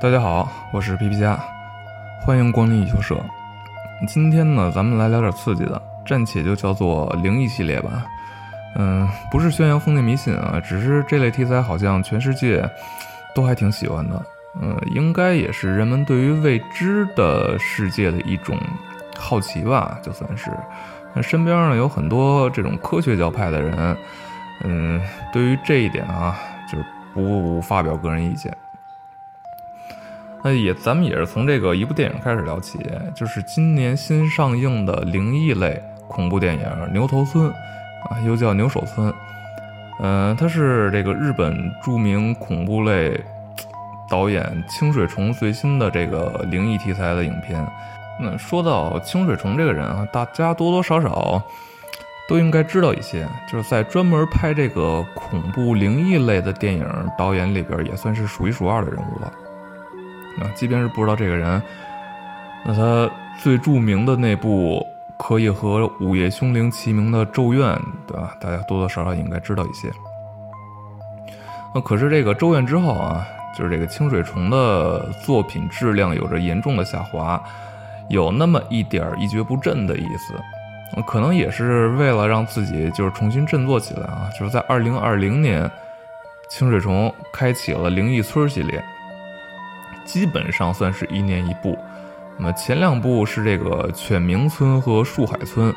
大家好，我是皮皮虾，欢迎光临异修社。今天呢，咱们来聊点刺激的，暂且就叫做灵异系列吧。嗯，不是宣扬封建迷信啊，只是这类题材好像全世界都还挺喜欢的。嗯，应该也是人们对于未知的世界的一种好奇吧，就算是。那身边呢有很多这种科学教派的人，嗯，对于这一点啊，就是不发表个人意见。那也，咱们也是从这个一部电影开始聊起，就是今年新上映的灵异类恐怖电影《牛头村》，啊，又叫《牛首村》。嗯，它是这个日本著名恐怖类导演清水崇最新的这个灵异题材的影片。那说到清水崇这个人啊，大家多多少少都应该知道一些，就是在专门拍这个恐怖灵异类的电影导演里边，也算是数一数二的人物了。啊，即便是不知道这个人，那他最著名的那部可以和《午夜凶铃》齐名的《咒怨》，对吧？大家多多少少应该知道一些。那可是这个《咒怨》之后啊，就是这个清水崇的作品质量有着严重的下滑，有那么一点一蹶不振的意思。可能也是为了让自己就是重新振作起来啊，就是在二零二零年，清水崇开启了灵异村系列。基本上算是一年一部，那么前两部是这个犬鸣村和树海村，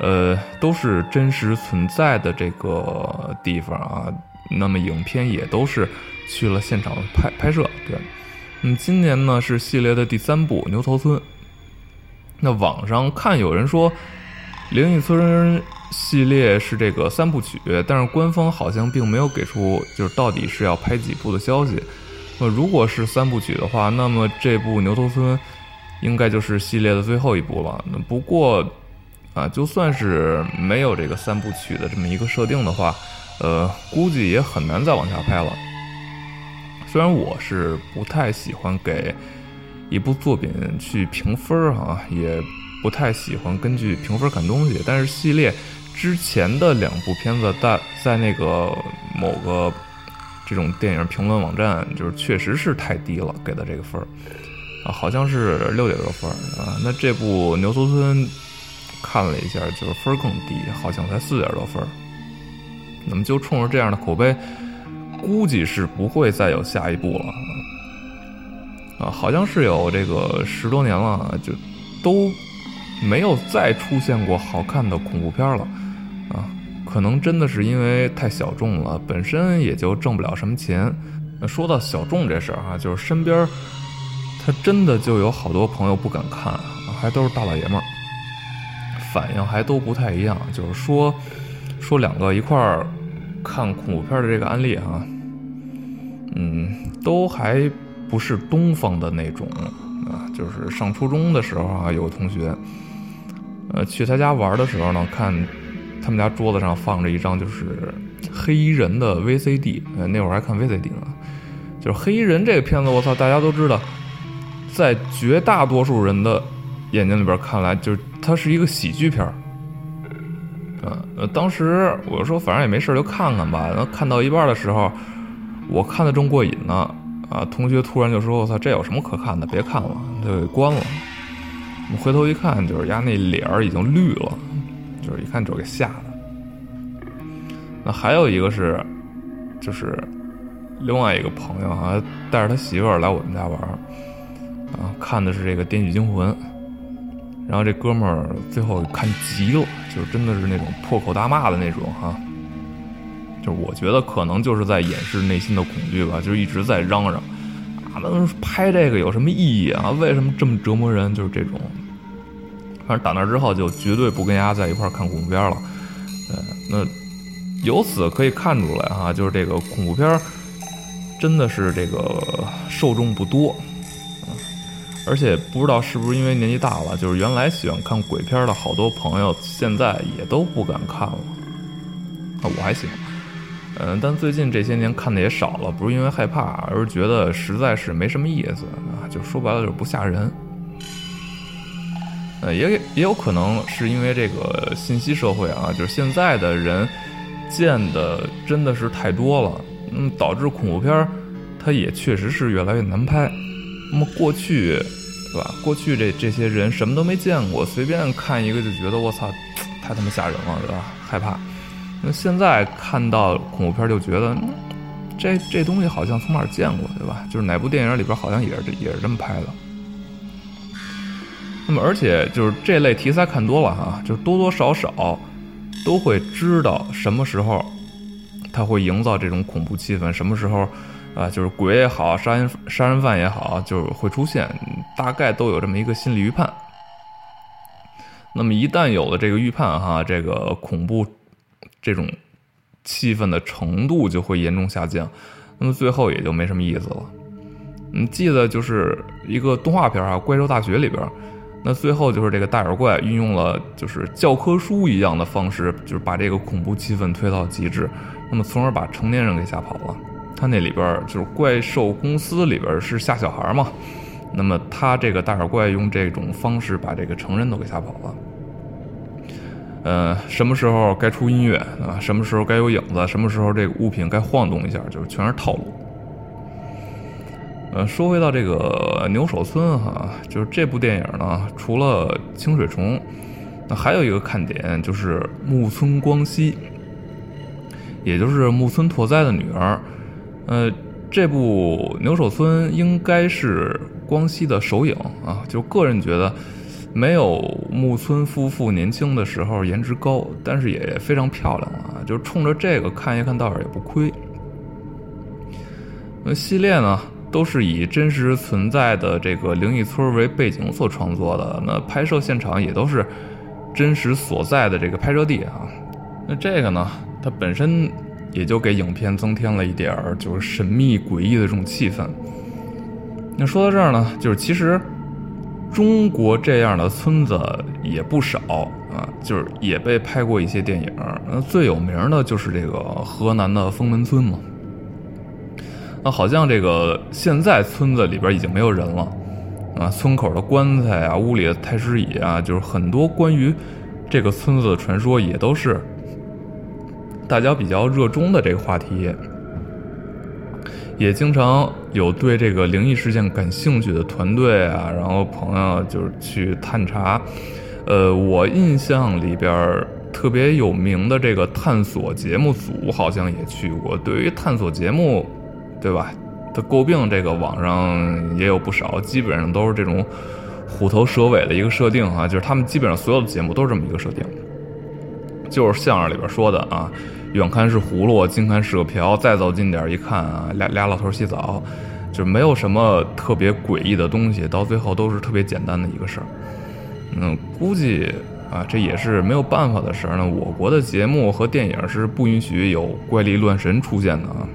呃，都是真实存在的这个地方啊。那么影片也都是去了现场拍拍摄。对，嗯，今年呢是系列的第三部牛头村。那网上看有人说，灵异村系列是这个三部曲，但是官方好像并没有给出就是到底是要拍几部的消息。那如果是三部曲的话，那么这部《牛头村》应该就是系列的最后一部了。那不过，啊，就算是没有这个三部曲的这么一个设定的话，呃，估计也很难再往下拍了。虽然我是不太喜欢给一部作品去评分儿啊，也不太喜欢根据评分看东西，但是系列之前的两部片子在在那个某个。这种电影评论网站就是确实是太低了，给的这个分儿啊，好像是六点多分啊。那这部《牛头村》看了一下，就是分儿更低，好像才四点多分那么就冲着这样的口碑，估计是不会再有下一部了啊。好像是有这个十多年了，就都没有再出现过好看的恐怖片了啊。可能真的是因为太小众了，本身也就挣不了什么钱。那说到小众这事儿哈，就是身边他真的就有好多朋友不敢看，还都是大老爷们儿，反应还都不太一样。就是说，说两个一块儿看恐怖片的这个案例哈，嗯，都还不是东方的那种啊。就是上初中的时候啊，有个同学，呃，去他家玩的时候呢，看。他们家桌子上放着一张就是黑衣人的 VCD，呃，那会儿还看 VCD 呢。就是黑衣人这个片子，我操，大家都知道，在绝大多数人的眼睛里边看来，就是它是一个喜剧片儿。呃，当时我说，反正也没事就看看吧。然后看到一半的时候，我看的正过瘾呢，啊，同学突然就说：“我操，这有什么可看的？别看了，就给关了。”我回头一看，就是丫那脸儿已经绿了。就是一看就给吓的。那还有一个是，就是另外一个朋友啊，带着他媳妇儿来我们家玩，啊，看的是这个《电锯惊魂》，然后这哥们儿最后看急了，就是真的是那种破口大骂的那种哈。就是我觉得可能就是在掩饰内心的恐惧吧，就是一直在嚷嚷，啊，那拍这个有什么意义啊？为什么这么折磨人？就是这种。反正打那之后就绝对不跟丫在一块看恐怖片了，呃，那由此可以看出来哈，就是这个恐怖片真的是这个受众不多，而且不知道是不是因为年纪大了，就是原来喜欢看鬼片的好多朋友现在也都不敢看了，啊，我还行，嗯，但最近这些年看的也少了，不是因为害怕，而是觉得实在是没什么意思啊，就说白了就是不吓人。呃，也也有可能是因为这个信息社会啊，就是现在的人见的真的是太多了，嗯，导致恐怖片儿它也确实是越来越难拍。那么过去，对吧？过去这这些人什么都没见过，随便看一个就觉得我操，太他妈吓人了，对吧？害怕。那现在看到恐怖片就觉得，这这东西好像从哪儿见过，对吧？就是哪部电影里边好像也是也是这么拍的。那么而且就是这类题材看多了哈，就多多少少都会知道什么时候他会营造这种恐怖气氛，什么时候啊就是鬼也好，杀人杀人犯也好，就是会出现，大概都有这么一个心理预判。那么一旦有了这个预判哈，这个恐怖。这种气氛的程度就会严重下降，那么最后也就没什么意思了。嗯，记得就是一个动画片啊，《怪兽大学》里边，那最后就是这个大眼怪运用了就是教科书一样的方式，就是把这个恐怖气氛推到极致，那么从而把成年人给吓跑了。他那里边就是怪兽公司里边是吓小孩嘛，那么他这个大眼怪用这种方式把这个成人都给吓跑了。呃，什么时候该出音乐啊？什么时候该有影子？什么时候这个物品该晃动一下？就是全是套路。呃，说回到这个牛首村哈，就是这部电影呢，除了清水虫，那还有一个看点就是木村光希，也就是木村拓哉的女儿。呃，这部牛首村应该是光希的首映啊，就个人觉得。没有木村夫妇年轻的时候颜值高，但是也非常漂亮啊！就冲着这个看一看，倒是也不亏。那系列呢，都是以真实存在的这个灵异村为背景所创作的，那拍摄现场也都是真实所在的这个拍摄地啊。那这个呢，它本身也就给影片增添了一点儿就是神秘诡异的这种气氛。那说到这儿呢，就是其实。中国这样的村子也不少啊，就是也被拍过一些电影。那最有名的就是这个河南的封门村嘛。那好像这个现在村子里边已经没有人了啊，村口的棺材啊，屋里的太师椅啊，就是很多关于这个村子的传说，也都是大家比较热衷的这个话题。也经常有对这个灵异事件感兴趣的团队啊，然后朋友就是去探查。呃，我印象里边特别有名的这个探索节目组好像也去过。对于探索节目，对吧？的诟病这个网上也有不少，基本上都是这种虎头蛇尾的一个设定啊，就是他们基本上所有的节目都是这么一个设定，就是相声里边说的啊。远看是葫芦，近看是个瓢，再走近点一看啊，俩俩老头洗澡，就没有什么特别诡异的东西，到最后都是特别简单的一个事儿。嗯，估计啊，这也是没有办法的事儿。那我国的节目和电影是不允许有怪力乱神出现的啊。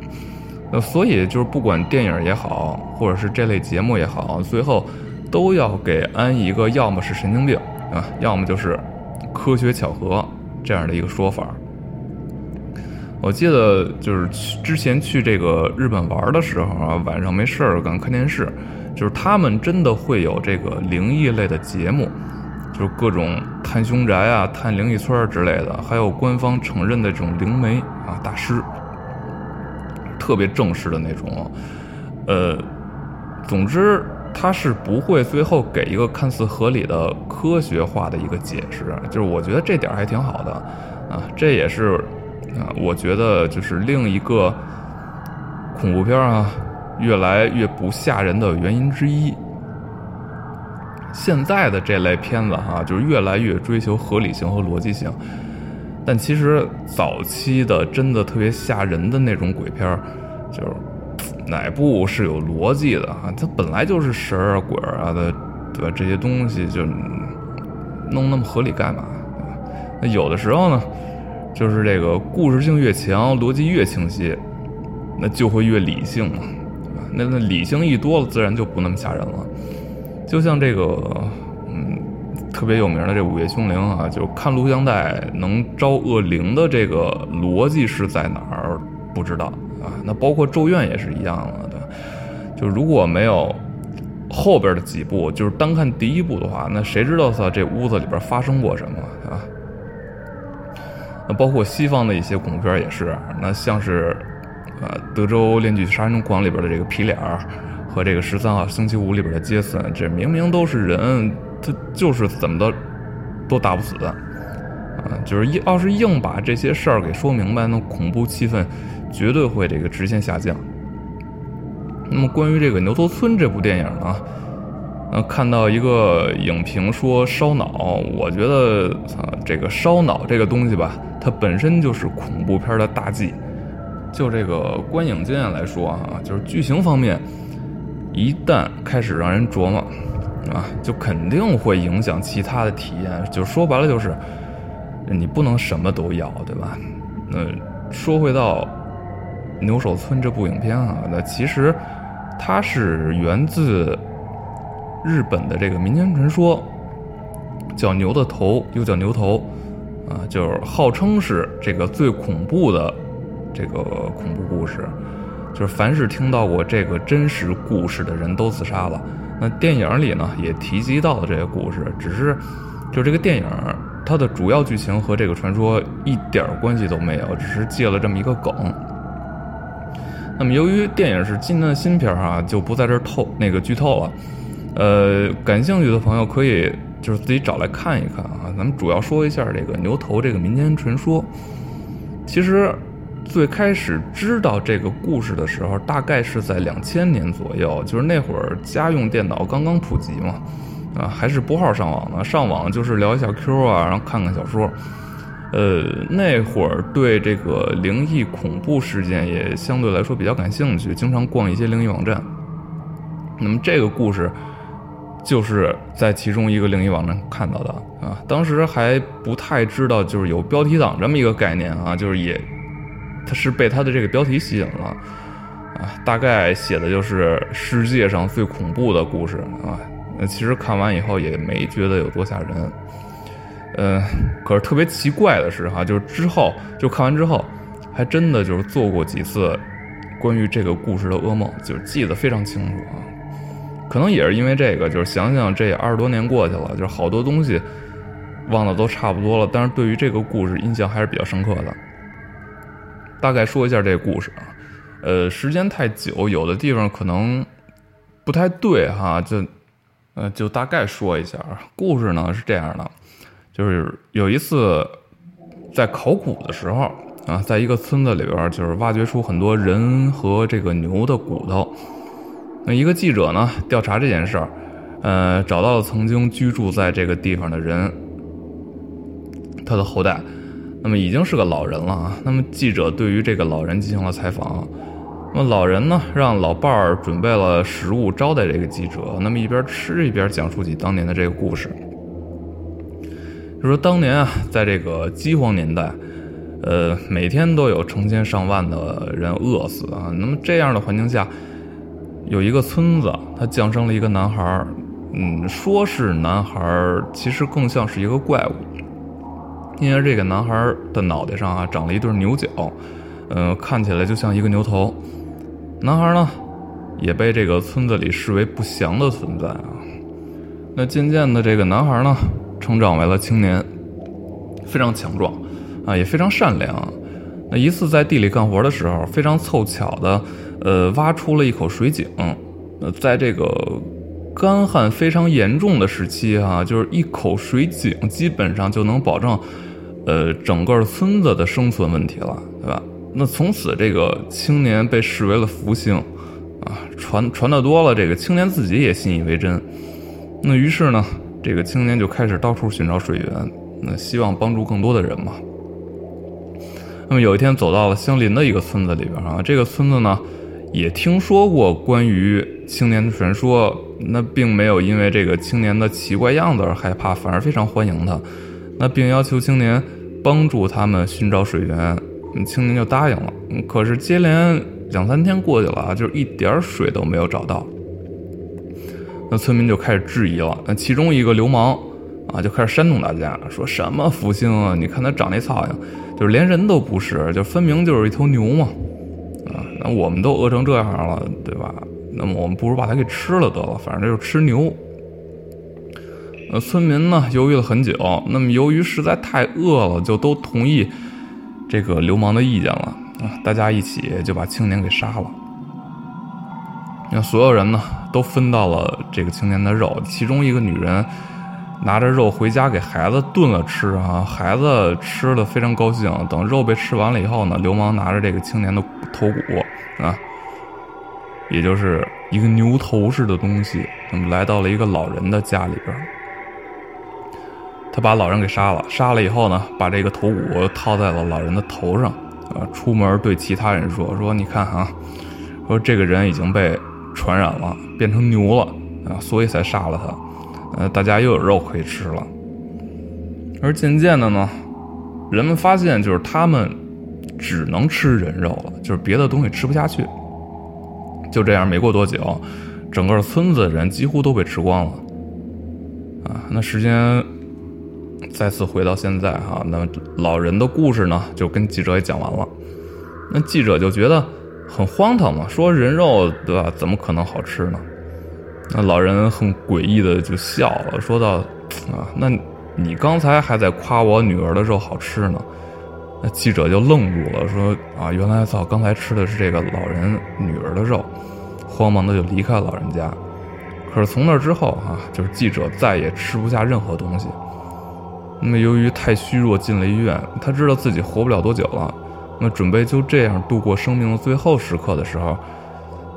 呃所以就是不管电影也好，或者是这类节目也好，最后都要给安一个要么是神经病啊，要么就是科学巧合这样的一个说法。我记得就是之前去这个日本玩的时候啊，晚上没事儿干看电视，就是他们真的会有这个灵异类的节目，就是各种探凶宅啊、探灵异村之类的，还有官方承认的这种灵媒啊大师，特别正式的那种。呃，总之他是不会最后给一个看似合理的科学化的一个解释，就是我觉得这点还挺好的啊，这也是。啊，我觉得就是另一个恐怖片啊，越来越不吓人的原因之一。现在的这类片子哈，就是越来越追求合理性和逻辑性。但其实早期的真的特别吓人的那种鬼片，就是哪部是有逻辑的啊？它本来就是神啊鬼啊的，对吧？这些东西就弄那么合理干嘛？那有的时候呢？就是这个故事性越强，逻辑越清晰，那就会越理性嘛，那那理性一多了，自然就不那么吓人了。就像这个，嗯，特别有名的这《午夜凶铃》啊，就看录像带能招恶灵的这个逻辑是在哪儿？不知道啊。那包括《咒怨》也是一样的，就如果没有后边的几部，就是单看第一部的话，那谁知道他这屋子里边发生过什么啊？那包括西方的一些恐怖片也是，那像是，啊，德州恋剧杀人狂里边的这个皮脸儿和这个十三号星期五里边的杰森，这明明都是人，他就是怎么的都打不死的，啊，就是要是硬把这些事儿给说明白，那恐怖气氛绝对会这个直线下降。那么关于这个牛头村这部电影呢？呃，看到一个影评说烧脑，我觉得啊，这个烧脑这个东西吧，它本身就是恐怖片的大忌。就这个观影经验来说啊，就是剧情方面，一旦开始让人琢磨，啊，就肯定会影响其他的体验。就说白了，就是你不能什么都要，对吧？那说回到《牛首村》这部影片啊，那其实它是源自。日本的这个民间传说，叫牛的头，又叫牛头，啊，就是号称是这个最恐怖的这个恐怖故事，就是凡是听到过这个真实故事的人都自杀了。那电影里呢也提及到了这个故事，只是就这个电影它的主要剧情和这个传说一点关系都没有，只是借了这么一个梗。那么由于电影是今年的新片啊，就不在这儿透那个剧透了。呃，感兴趣的朋友可以就是自己找来看一看啊。咱们主要说一下这个牛头这个民间传说。其实最开始知道这个故事的时候，大概是在两千年左右，就是那会儿家用电脑刚刚普及嘛，啊，还是拨号上网呢。上网就是聊一下 Q 啊，然后看看小说。呃，那会儿对这个灵异恐怖事件也相对来说比较感兴趣，经常逛一些灵异网站。那么这个故事。就是在其中一个灵异网站看到的啊，当时还不太知道就是有标题党这么一个概念啊，就是也，他是被他的这个标题吸引了啊，大概写的就是世界上最恐怖的故事啊，那其实看完以后也没觉得有多吓人，嗯，可是特别奇怪的是哈，就是之后就看完之后，还真的就是做过几次关于这个故事的噩梦，就是记得非常清楚啊。可能也是因为这个，就是想想这二十多年过去了，就是好多东西忘的都差不多了，但是对于这个故事印象还是比较深刻的。大概说一下这个故事啊，呃，时间太久，有的地方可能不太对哈，就呃就大概说一下啊。故事呢是这样的，就是有一次在考古的时候啊，在一个村子里边，就是挖掘出很多人和这个牛的骨头。那一个记者呢，调查这件事儿，呃，找到了曾经居住在这个地方的人，他的后代，那么已经是个老人了啊。那么记者对于这个老人进行了采访，那么老人呢，让老伴儿准备了食物招待这个记者，那么一边吃一边讲述起当年的这个故事。就说当年啊，在这个饥荒年代，呃，每天都有成千上万的人饿死啊。那么这样的环境下。有一个村子，它降生了一个男孩儿，嗯，说是男孩儿，其实更像是一个怪物，因为这个男孩儿的脑袋上啊长了一对牛角，嗯，看起来就像一个牛头。男孩呢，也被这个村子里视为不祥的存在啊。那渐渐的，这个男孩呢，成长为了青年，非常强壮，啊，也非常善良。那一次在地里干活的时候，非常凑巧的。呃，挖出了一口水井。呃，在这个干旱非常严重的时期，哈，就是一口水井基本上就能保证，呃，整个村子的生存问题了，对吧？那从此这个青年被视为了福星，啊，传传的多了，这个青年自己也信以为真。那于是呢，这个青年就开始到处寻找水源，那希望帮助更多的人嘛。那么有一天走到了相邻的一个村子里边啊，这个村子呢。也听说过关于青年的传说，那并没有因为这个青年的奇怪样子而害怕，反而非常欢迎他，那并要求青年帮助他们寻找水源，青年就答应了。可是接连两三天过去了啊，就是一点水都没有找到，那村民就开始质疑了。那其中一个流氓啊，就开始煽动大家，说什么福星啊？你看他长那操样，就是连人都不是，就分明就是一头牛嘛。啊那我们都饿成这样了，对吧？那么我们不如把它给吃了得了，反正就是吃牛。呃，村民呢犹豫了很久，那么由于实在太饿了，就都同意这个流氓的意见了啊，大家一起就把青年给杀了。那所有人呢都分到了这个青年的肉，其中一个女人拿着肉回家给孩子炖了吃啊，孩子吃的非常高兴。等肉被吃完了以后呢，流氓拿着这个青年的头骨啊，也就是一个牛头似的东西，那么来到了一个老人的家里边。他把老人给杀了，杀了以后呢，把这个头骨套在了老人的头上，啊，出门对其他人说：“说你看啊，说这个人已经被传染了，变成牛了啊，所以才杀了他，呃，大家又有肉可以吃了。”而渐渐的呢，人们发现就是他们只能吃人肉了，就是别的东西吃不下去。就这样，没过多久，整个村子的人几乎都被吃光了，啊，那时间。再次回到现在哈，那老人的故事呢，就跟记者也讲完了。那记者就觉得很荒唐嘛，说人肉对吧？怎么可能好吃呢？那老人很诡异的就笑了，说道：“啊，那你刚才还在夸我女儿的肉好吃呢。”那记者就愣住了，说：“啊，原来操，刚才吃的是这个老人女儿的肉。”慌忙的就离开老人家。可是从那之后啊，就是记者再也吃不下任何东西。那么，由于太虚弱，进了医院。他知道自己活不了多久了，那准备就这样度过生命的最后时刻的时候，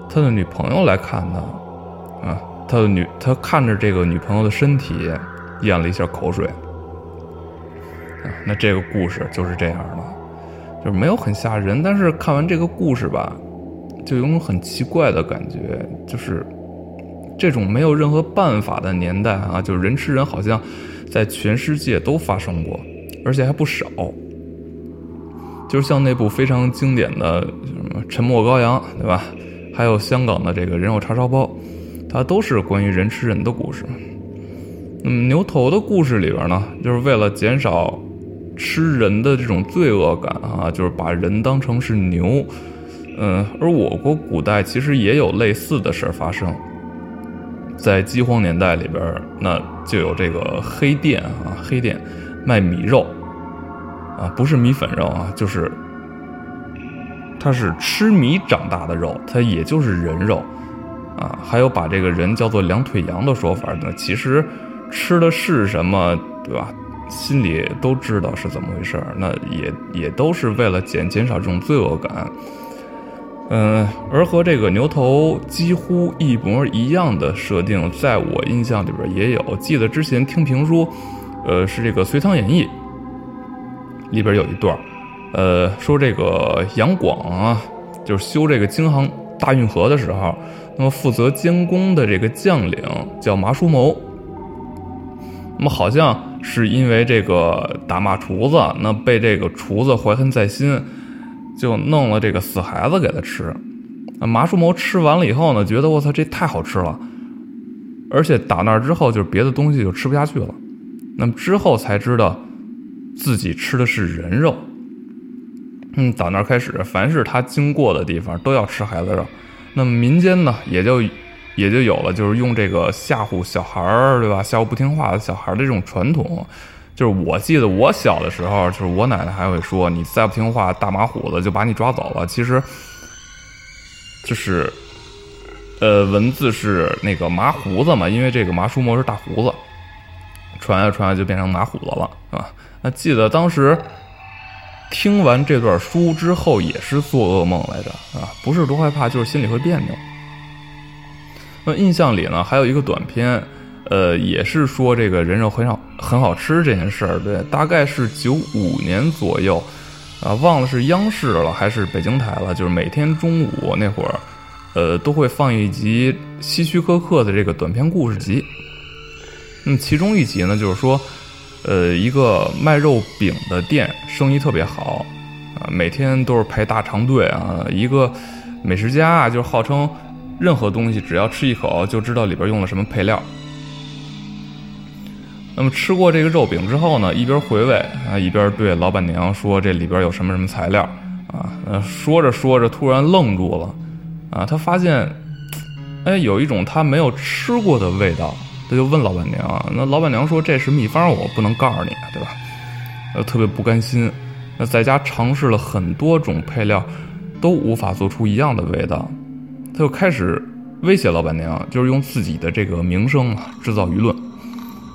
他的女朋友来看他，啊，他的女，他看着这个女朋友的身体，咽了一下口水。啊，那这个故事就是这样的，就是没有很吓人，但是看完这个故事吧，就有种很奇怪的感觉，就是这种没有任何办法的年代啊，就是人吃人好像。在全世界都发生过，而且还不少。就是像那部非常经典的什么《沉默羔羊》，对吧？还有香港的这个人肉叉烧包，它都是关于人吃人的故事。那么牛头的故事里边呢，就是为了减少吃人的这种罪恶感啊，就是把人当成是牛。嗯，而我国古代其实也有类似的事儿发生。在饥荒年代里边，那就有这个黑店啊，黑店卖米肉啊，不是米粉肉啊，就是它是吃米长大的肉，它也就是人肉啊。还有把这个人叫做两腿羊的说法，那其实吃的是什么，对吧？心里都知道是怎么回事那也也都是为了减减少这种罪恶感。嗯，而和这个牛头几乎一模一样的设定，在我印象里边也有。记得之前听评书，呃，是这个《隋唐演义》里边有一段呃，说这个杨广啊，就是修这个京杭大运河的时候，那么负责监工的这个将领叫麻叔谋，那么好像是因为这个打骂厨子，那被这个厨子怀恨在心。就弄了这个死孩子给他吃，麻叔谋吃完了以后呢，觉得我操这太好吃了，而且打那之后就是别的东西就吃不下去了，那么之后才知道自己吃的是人肉。嗯，打那开始，凡是他经过的地方都要吃孩子肉，那么民间呢也就也就有了就是用这个吓唬小孩儿，对吧？吓唬不听话的小孩的这种传统。就是我记得我小的时候，就是我奶奶还会说：“你再不听话，大马虎子就把你抓走了。”其实，就是，呃，文字是那个麻胡子嘛，因为这个麻叔谋是大胡子，传下传下就变成麻虎子了，是吧？那记得当时听完这段书之后，也是做噩梦来着啊，不是多害怕，就是心里会别扭。那印象里呢，还有一个短片。呃，也是说这个人肉很好很好吃这件事儿，对，大概是九五年左右，啊，忘了是央视了还是北京台了，就是每天中午那会儿，呃，都会放一集希区柯克的这个短篇故事集。那么其中一集呢，就是说，呃，一个卖肉饼的店生意特别好，啊，每天都是排大长队啊，一个美食家啊，就是号称任何东西只要吃一口就知道里边用了什么配料。那么吃过这个肉饼之后呢，一边回味啊，一边对老板娘说：“这里边有什么什么材料啊？”呃，说着说着，突然愣住了，啊，他发现，哎，有一种他没有吃过的味道，他就问老板娘。那老板娘说：“这是秘方，我不能告诉你，对吧？”呃，特别不甘心，那在家尝试了很多种配料，都无法做出一样的味道，他就开始威胁老板娘，就是用自己的这个名声制造舆论，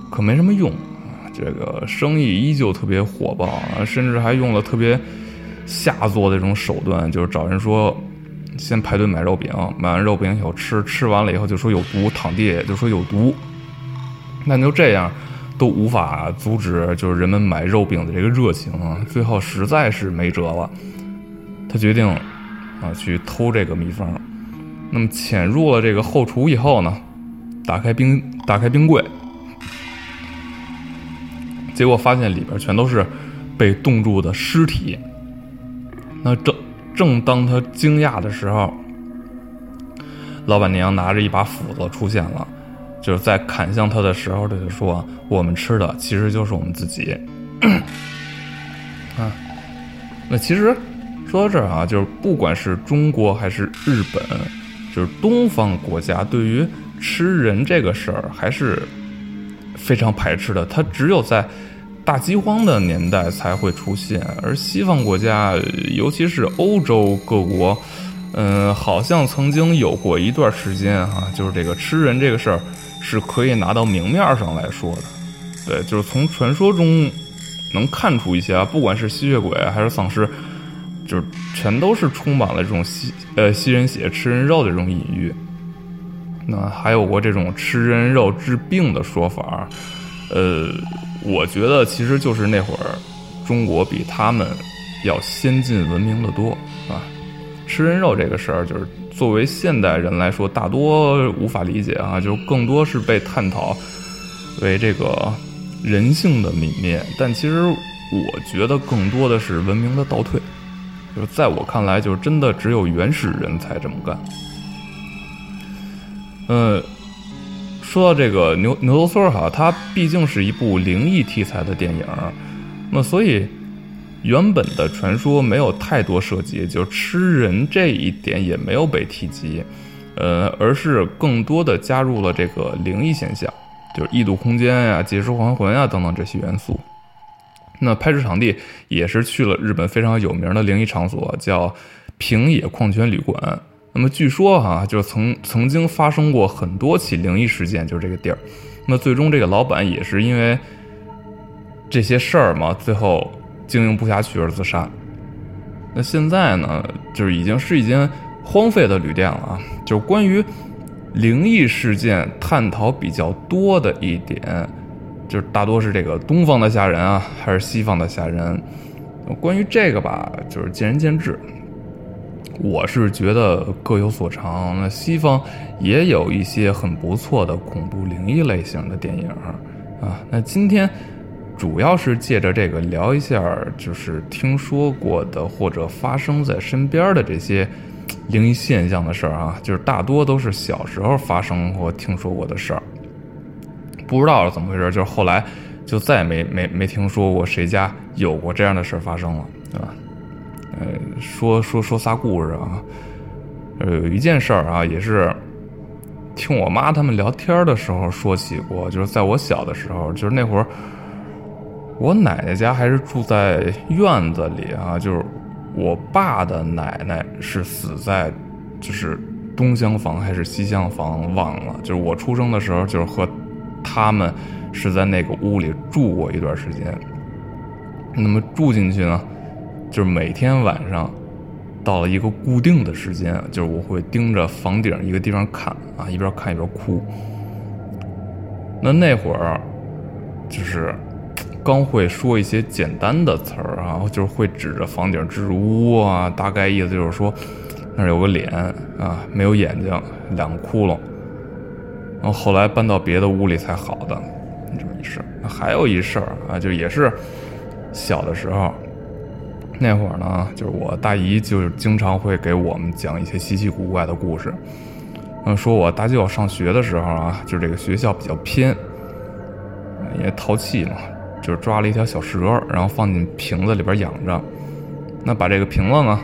可没什么用啊，这个生意依旧特别火爆啊，甚至还用了特别下作的这种手段，就是找人说先排队买肉饼，买完肉饼以后吃，吃完了以后就说有毒，躺地就说有毒，那就这样。都无法阻止，就是人们买肉饼的这个热情啊！最后实在是没辙了，他决定啊去偷这个秘方。那么潜入了这个后厨以后呢，打开冰打开冰柜，结果发现里边全都是被冻住的尸体。那正正当他惊讶的时候，老板娘拿着一把斧子出现了。就是在砍向他的时候，他就说：“我们吃的其实就是我们自己。”啊，那其实说到这儿啊，就是不管是中国还是日本，就是东方国家对于吃人这个事儿还是非常排斥的。他只有在大饥荒的年代才会出现，而西方国家，尤其是欧洲各国，嗯，好像曾经有过一段时间啊，就是这个吃人这个事儿。是可以拿到明面上来说的，对，就是从传说中能看出一些啊，不管是吸血鬼还是丧尸，就是全都是充满了这种吸呃吸人血、吃人肉的这种隐喻。那还有过这种吃人肉治病的说法，呃，我觉得其实就是那会儿中国比他们要先进文明的多啊。吃人肉这个事儿就是。作为现代人来说，大多无法理解啊，就更多是被探讨为这个人性的泯灭。但其实我觉得更多的是文明的倒退。就是在我看来，就是真的只有原始人才这么干。嗯，说到这个牛牛头村哈，它毕竟是一部灵异题材的电影，那所以。原本的传说没有太多涉及，就吃人这一点也没有被提及，呃，而是更多的加入了这个灵异现象，就是异度空间呀、借尸还魂啊等等这些元素。那拍摄场地也是去了日本非常有名的灵异场所，叫平野矿泉旅馆。那么据说哈，就是曾曾经发生过很多起灵异事件，就是这个地儿。那最终这个老板也是因为这些事儿嘛，最后。经营不下去而自杀。那现在呢，就是已经是一间荒废的旅店了啊。就关于灵异事件探讨比较多的一点，就是大多是这个东方的吓人啊，还是西方的吓人？关于这个吧，就是见仁见智。我是觉得各有所长。那西方也有一些很不错的恐怖灵异类型的电影啊。那今天。主要是借着这个聊一下，就是听说过的或者发生在身边的这些灵异现象的事儿啊，就是大多都是小时候发生或听说过的事儿。不知道是怎么回事，就是后来就再也没没没听说过谁家有过这样的事儿发生了，对吧？呃，说说说仨故事啊，呃，有一件事儿啊，也是听我妈他们聊天的时候说起过，就是在我小的时候，就是那会儿。我奶奶家还是住在院子里啊，就是我爸的奶奶是死在，就是东厢房还是西厢房忘了，就是我出生的时候就是和他们是在那个屋里住过一段时间。那么住进去呢，就是每天晚上到了一个固定的时间，就是我会盯着房顶一个地方看啊，一边看一边哭。那那会儿就是。刚会说一些简单的词儿啊，就是会指着房顶支支吾吾啊，大概意思就是说那儿有个脸啊，没有眼睛，两个窟窿。然后后来搬到别的屋里才好的，这么一事。还有一事儿啊，就也是小的时候，那会儿呢，就是我大姨就是经常会给我们讲一些稀奇古怪的故事。嗯，说我大舅上学的时候啊，就是这个学校比较偏，因为淘气嘛。就是抓了一条小蛇，然后放进瓶子里边养着。那把这个瓶子呢，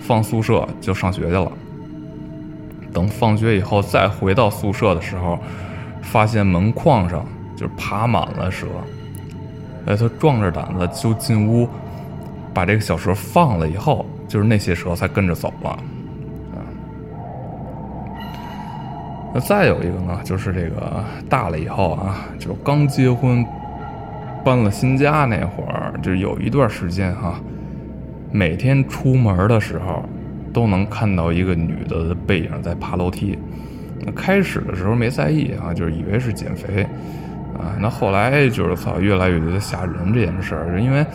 放宿舍就上学去了。等放学以后再回到宿舍的时候，发现门框上就是爬满了蛇。哎，他壮着胆子就进屋，把这个小蛇放了以后，就是那些蛇才跟着走了。啊，那再有一个呢，就是这个大了以后啊，就刚结婚搬了新家那会儿，就有一段时间哈，每天出门的时候都能看到一个女的背影在爬楼梯。那开始的时候没在意啊，就是以为是减肥。啊，那后来就是操，越来越觉得吓人这件事儿，因为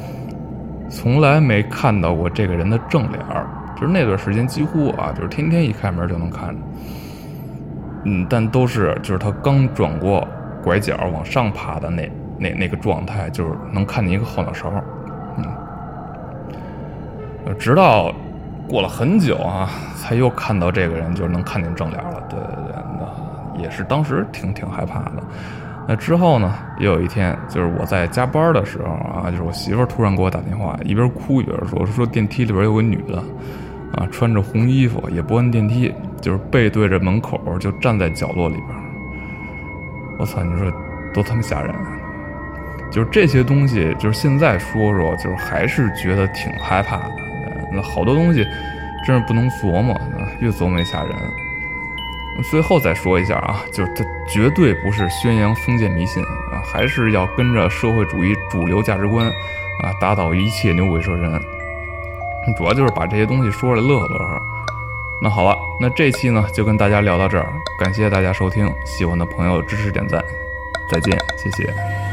从来没看到过这个人的正脸儿，就是那段时间几乎啊，就是天天一开门就能看，嗯，但都是就是他刚转过拐角往上爬的那那那个状态，就是能看见一个后脑勺，嗯，直到过了很久啊，才又看到这个人，就是能看见正脸了，对对对，那也是当时挺挺害怕的。那之后呢？也有一天，就是我在加班的时候啊，就是我媳妇突然给我打电话，一边哭一边说：“说电梯里边有个女的，啊，穿着红衣服，也不按电梯，就是背对着门口，就站在角落里边。”我操！你说多他妈吓人！就是这些东西，就是现在说说，就是还是觉得挺害怕的。那好多东西真是不能琢磨，越琢磨越吓人。最后再说一下啊，就是它绝对不是宣扬封建迷信啊，还是要跟着社会主义主流价值观啊，打倒一切牛鬼蛇神。主要就是把这些东西说的乐呵乐呵。那好了，那这期呢就跟大家聊到这儿，感谢大家收听，喜欢的朋友支持点赞，再见，谢谢。